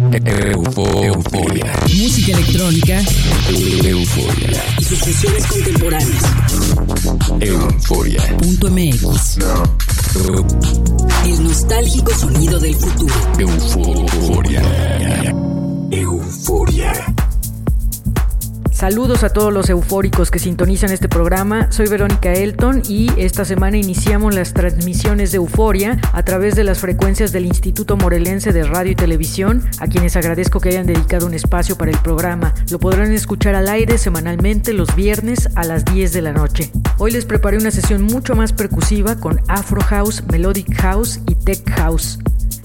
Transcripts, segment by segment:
Euforia. Música electrónica. Euforia. Y sus sesiones contemporáneas. Euforia. Punto MX. El nostálgico sonido del futuro. Euforia. Euforia. Saludos a todos los eufóricos que sintonizan este programa. Soy Verónica Elton y esta semana iniciamos las transmisiones de Euforia a través de las frecuencias del Instituto Morelense de Radio y Televisión, a quienes agradezco que hayan dedicado un espacio para el programa. Lo podrán escuchar al aire semanalmente los viernes a las 10 de la noche. Hoy les preparé una sesión mucho más percusiva con Afro House, Melodic House y Tech House.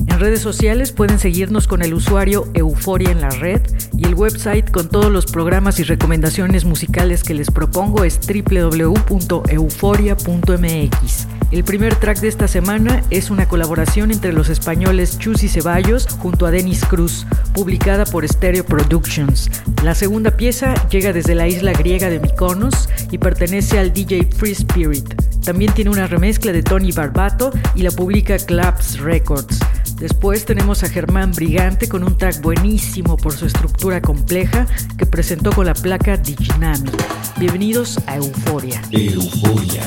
En redes sociales pueden seguirnos con el usuario Euforia en la red y el website con todos los programas y recomendaciones musicales que les propongo es www.euforia.mx. El primer track de esta semana es una colaboración entre los españoles Chus y Ceballos junto a Denis Cruz, publicada por Stereo Productions. La segunda pieza llega desde la isla griega de Mykonos y pertenece al DJ Free Spirit. También tiene una remezcla de Tony Barbato y la publica Claps Records. Después tenemos a Germán Brigante con un track buenísimo por su estructura compleja que presentó con la placa Diginami. Bienvenidos a Euforia. Euforia.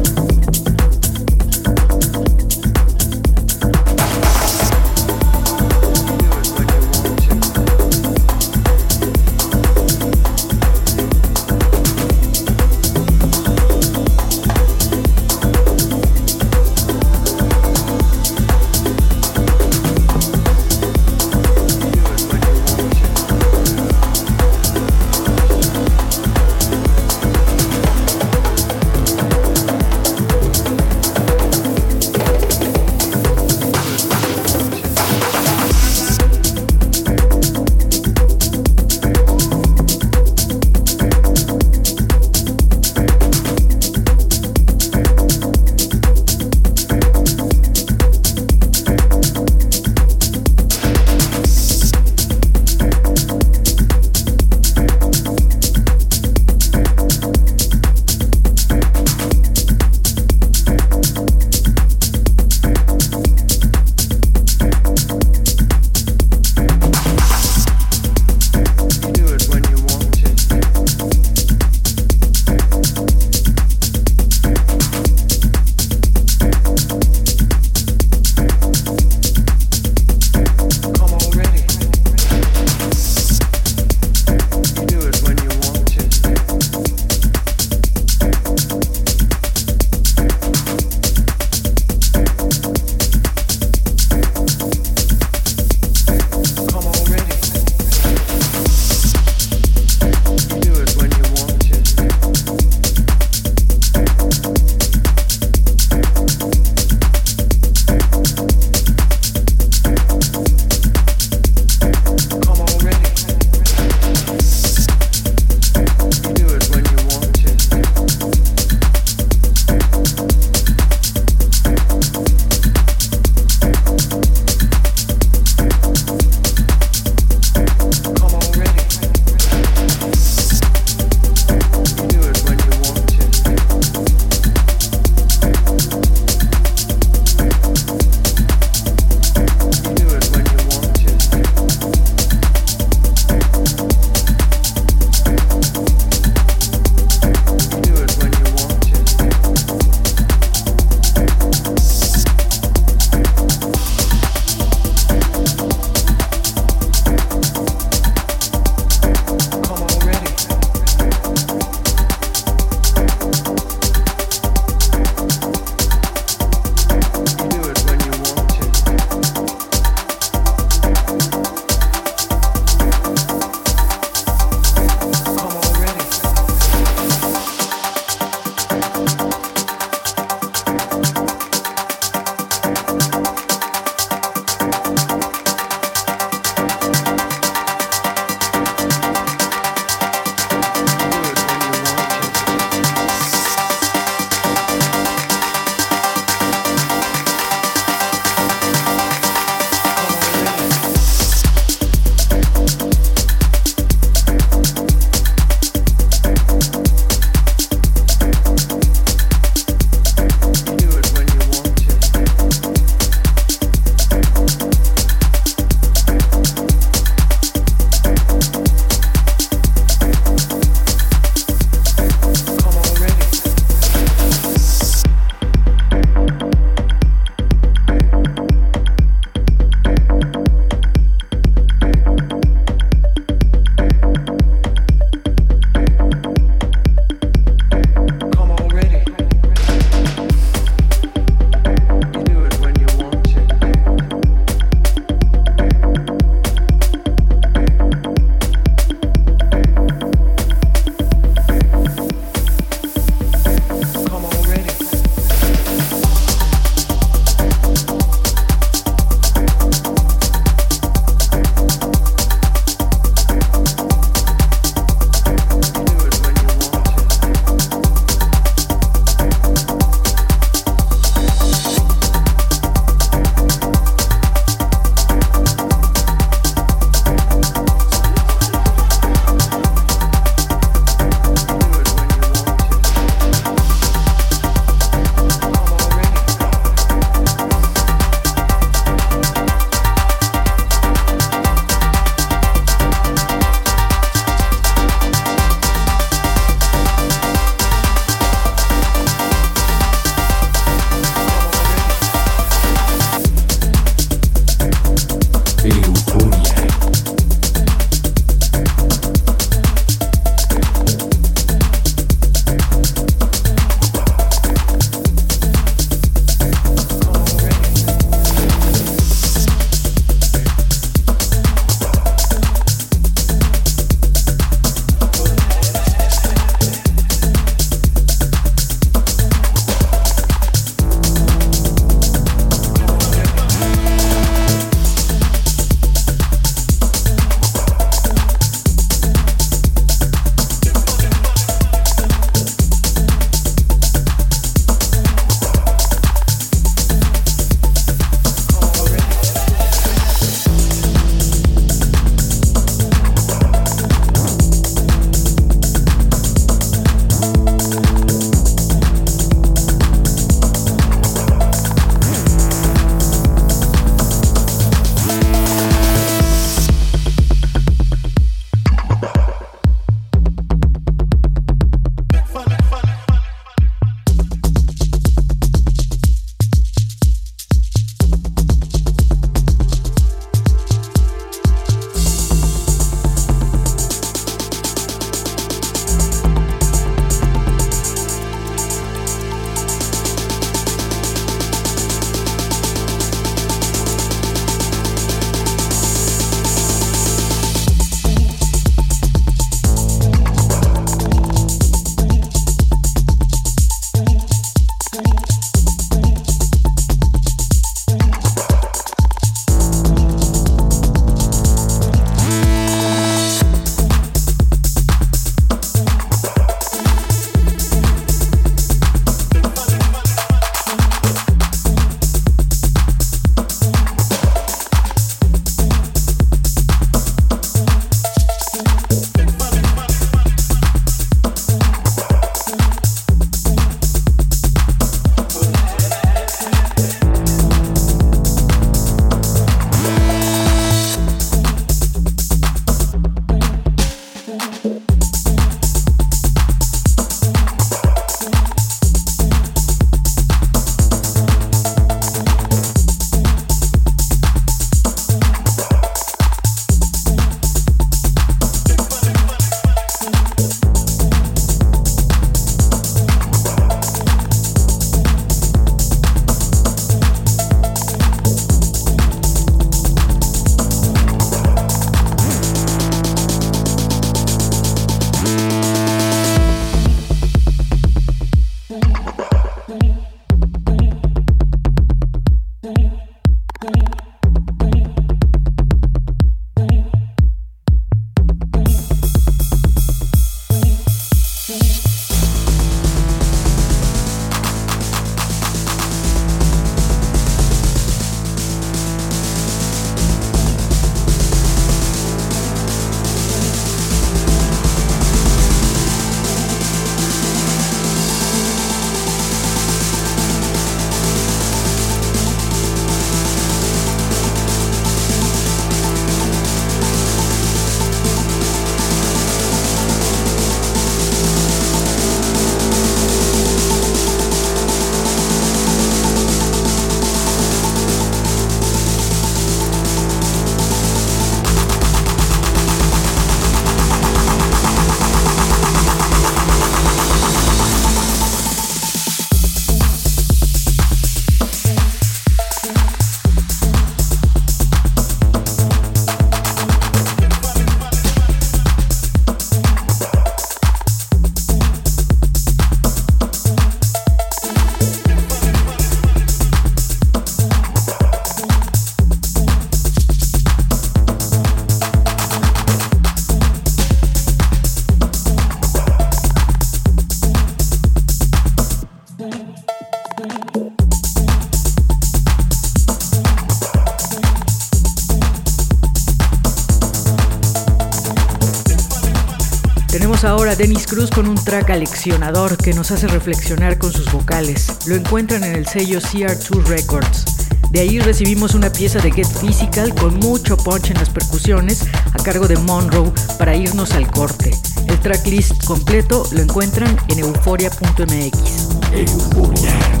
Dennis Cruz con un track aleccionador que nos hace reflexionar con sus vocales. Lo encuentran en el sello CR2 Records. De ahí recibimos una pieza de Get Physical con mucho punch en las percusiones a cargo de Monroe para irnos al corte. El tracklist completo lo encuentran en euforia.mx. Euforia.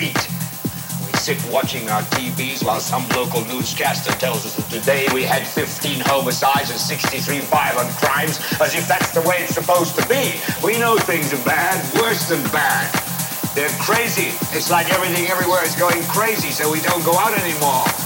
Eat sit watching our TVs while some local newscaster tells us that today we had 15 homicides and 63 violent crimes, as if that's the way it's supposed to be. We know things are bad, worse than bad. They're crazy. It's like everything everywhere is going crazy, so we don't go out anymore.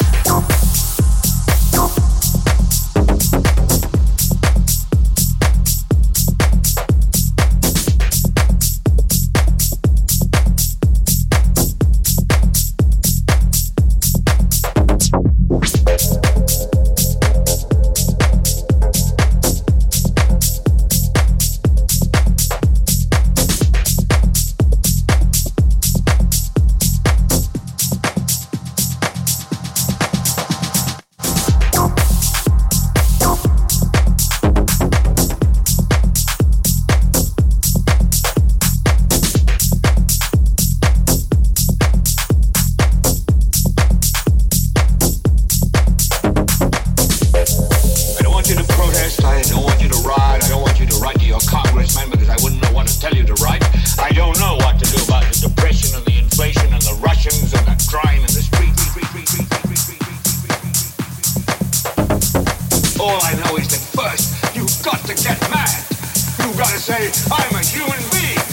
All I know is that first, you've got to get mad. You've got to say, I'm a human being.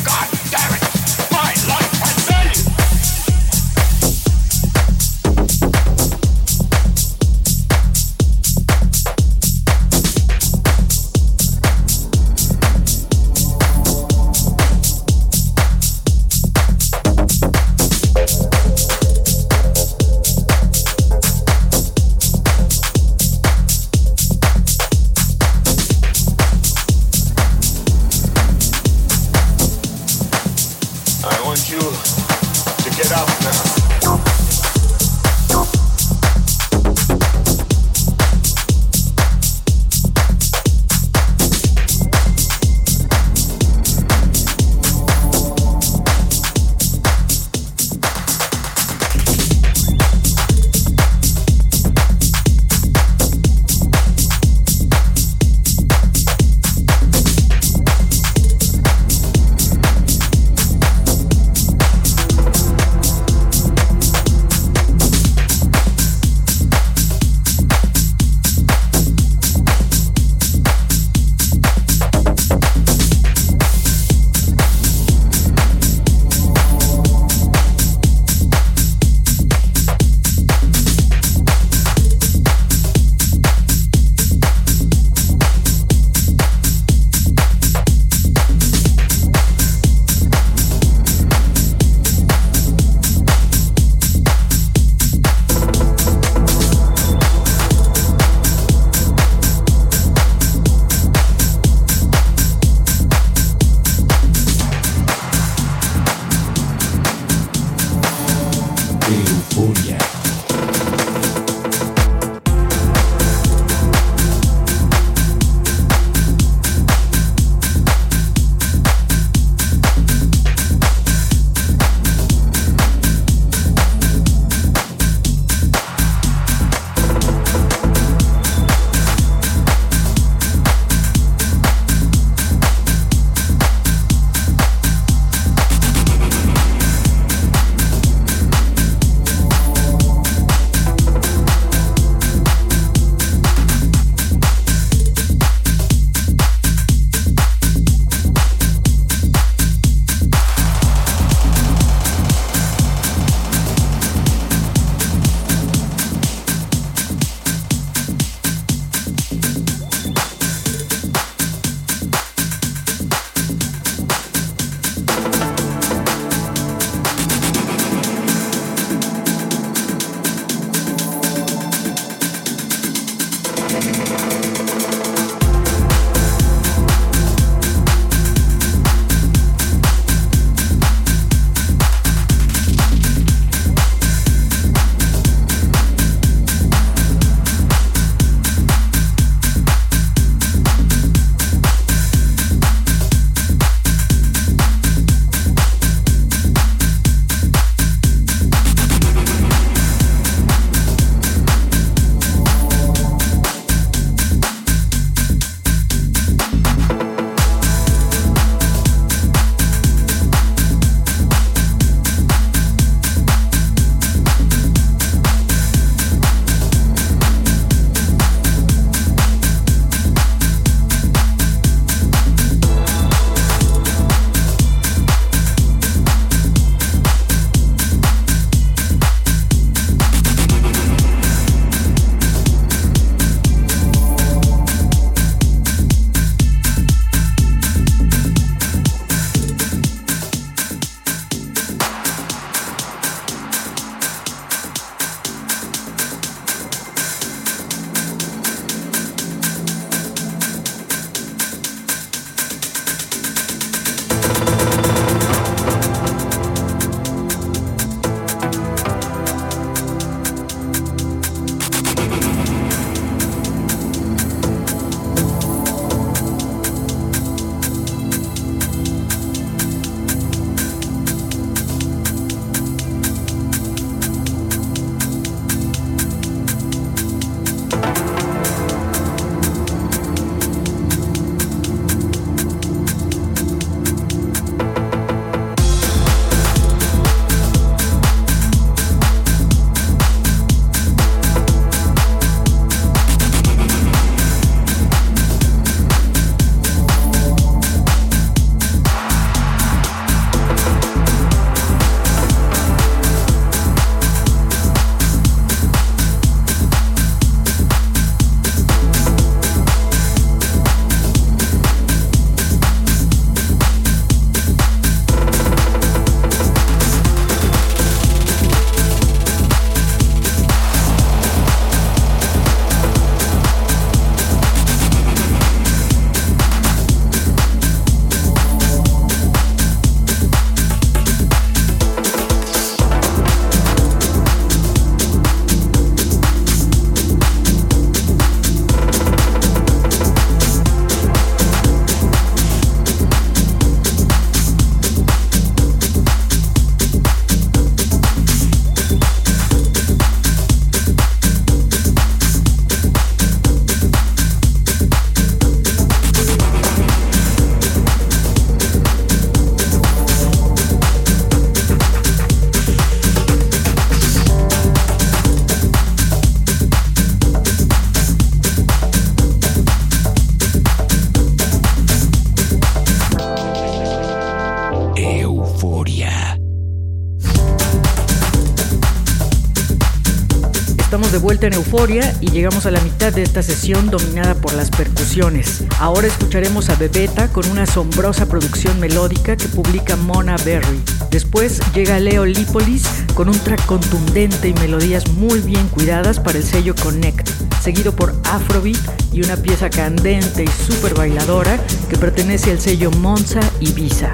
Estamos de vuelta en Euforia y llegamos a la mitad de esta sesión dominada por las percusiones. Ahora escucharemos a Bebeta con una asombrosa producción melódica que publica Mona Berry. Después llega Leo Lipolis con un track contundente y melodías muy bien cuidadas para el sello Connect, seguido por Afrobeat y una pieza candente y súper bailadora que pertenece al sello Monza Ibiza.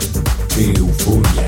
Euforia.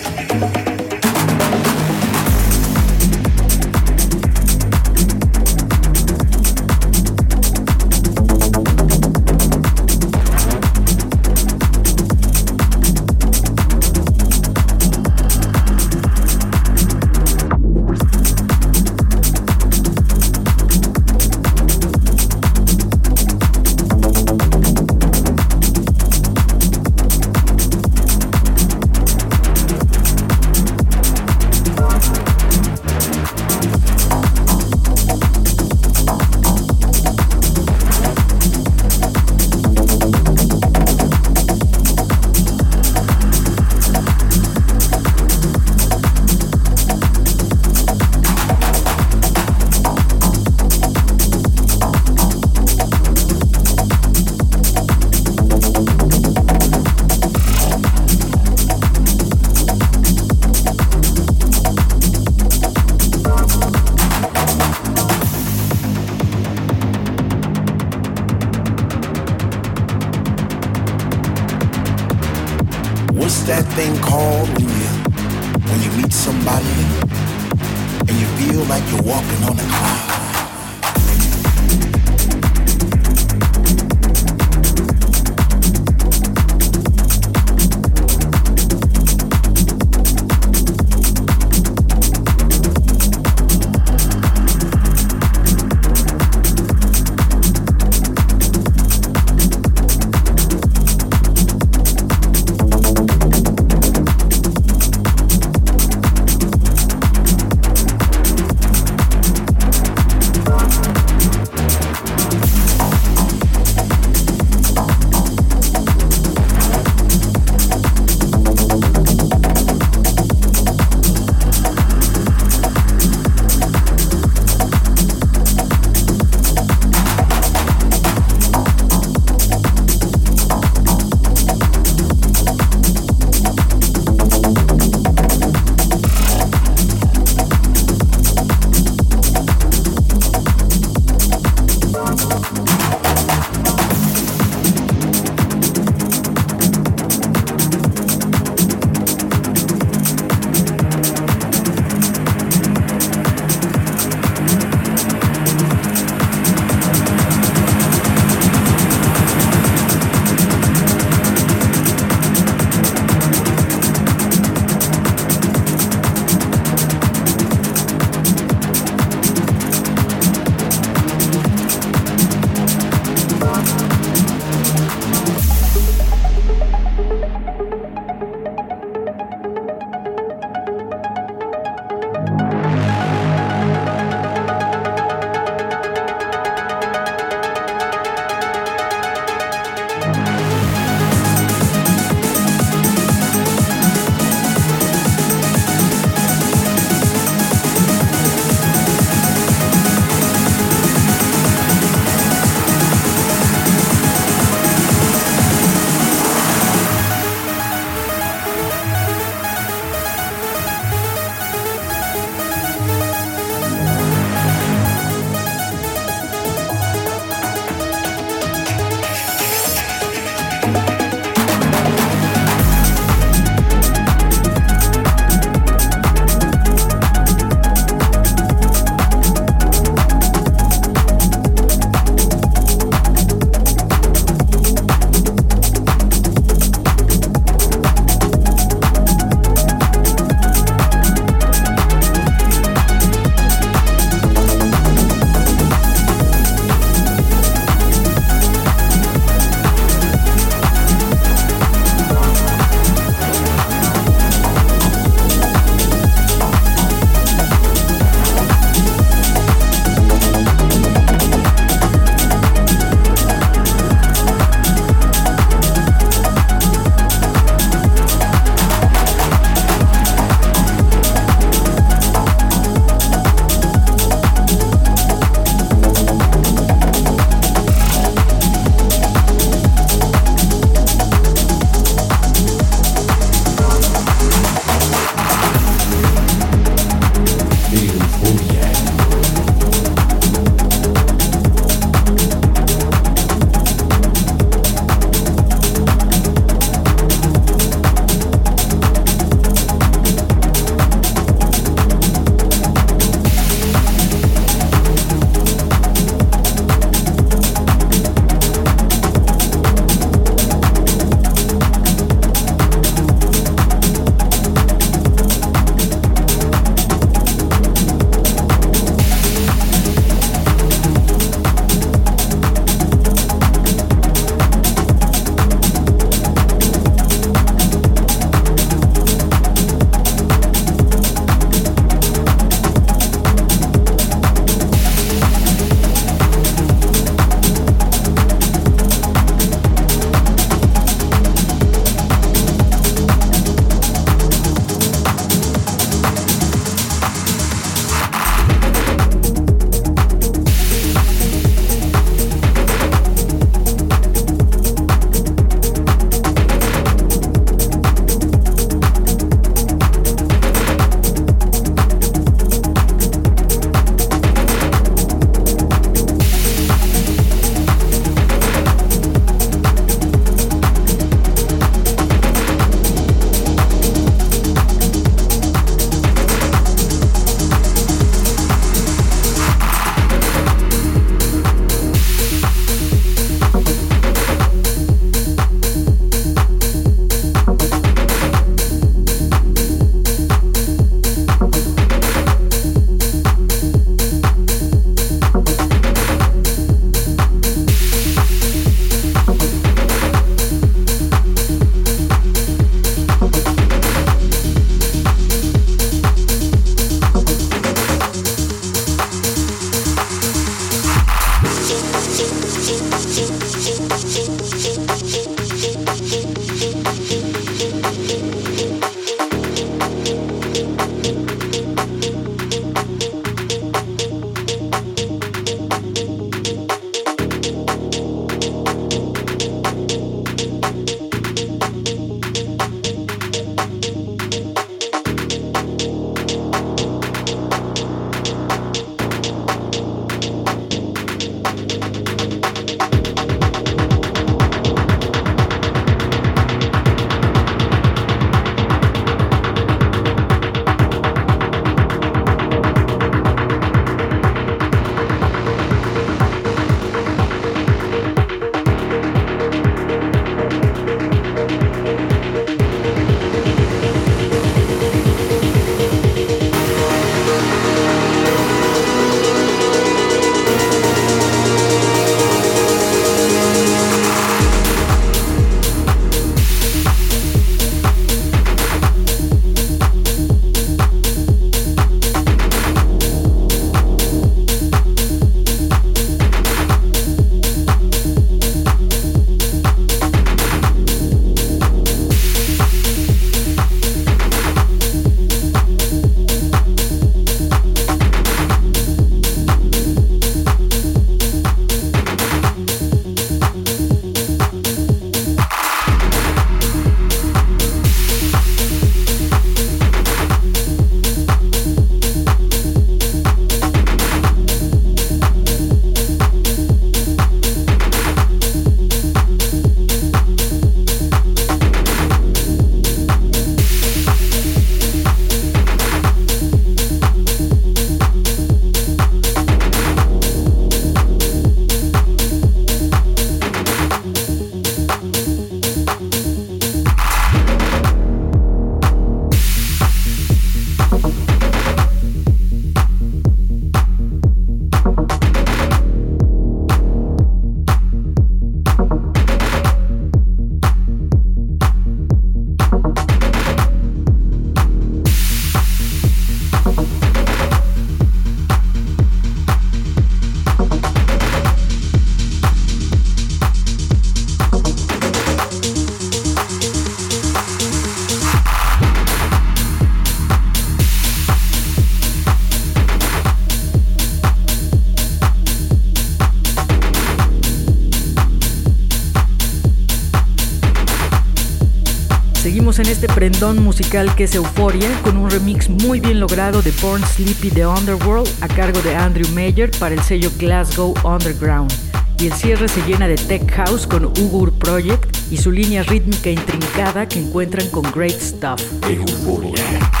En este prendón musical que es Euforia, con un remix muy bien logrado de Born Sleepy The Underworld a cargo de Andrew Mayer para el sello Glasgow Underground. Y el cierre se llena de Tech House con Ugur Project y su línea rítmica intrincada que encuentran con Great Stuff. Euforia.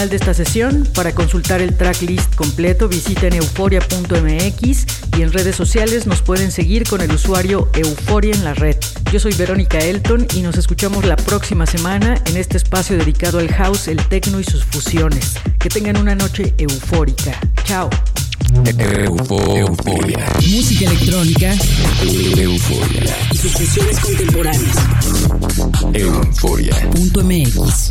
Final de esta sesión. Para consultar el tracklist completo visiten euforia.mx y en redes sociales nos pueden seguir con el usuario Euforia en la red. Yo soy Verónica Elton y nos escuchamos la próxima semana en este espacio dedicado al house, el techno y sus fusiones. Que tengan una noche eufórica. Chao. Euforia. Música electrónica Euforia. y sus fusiones contemporáneas. Euforia. Punto MX.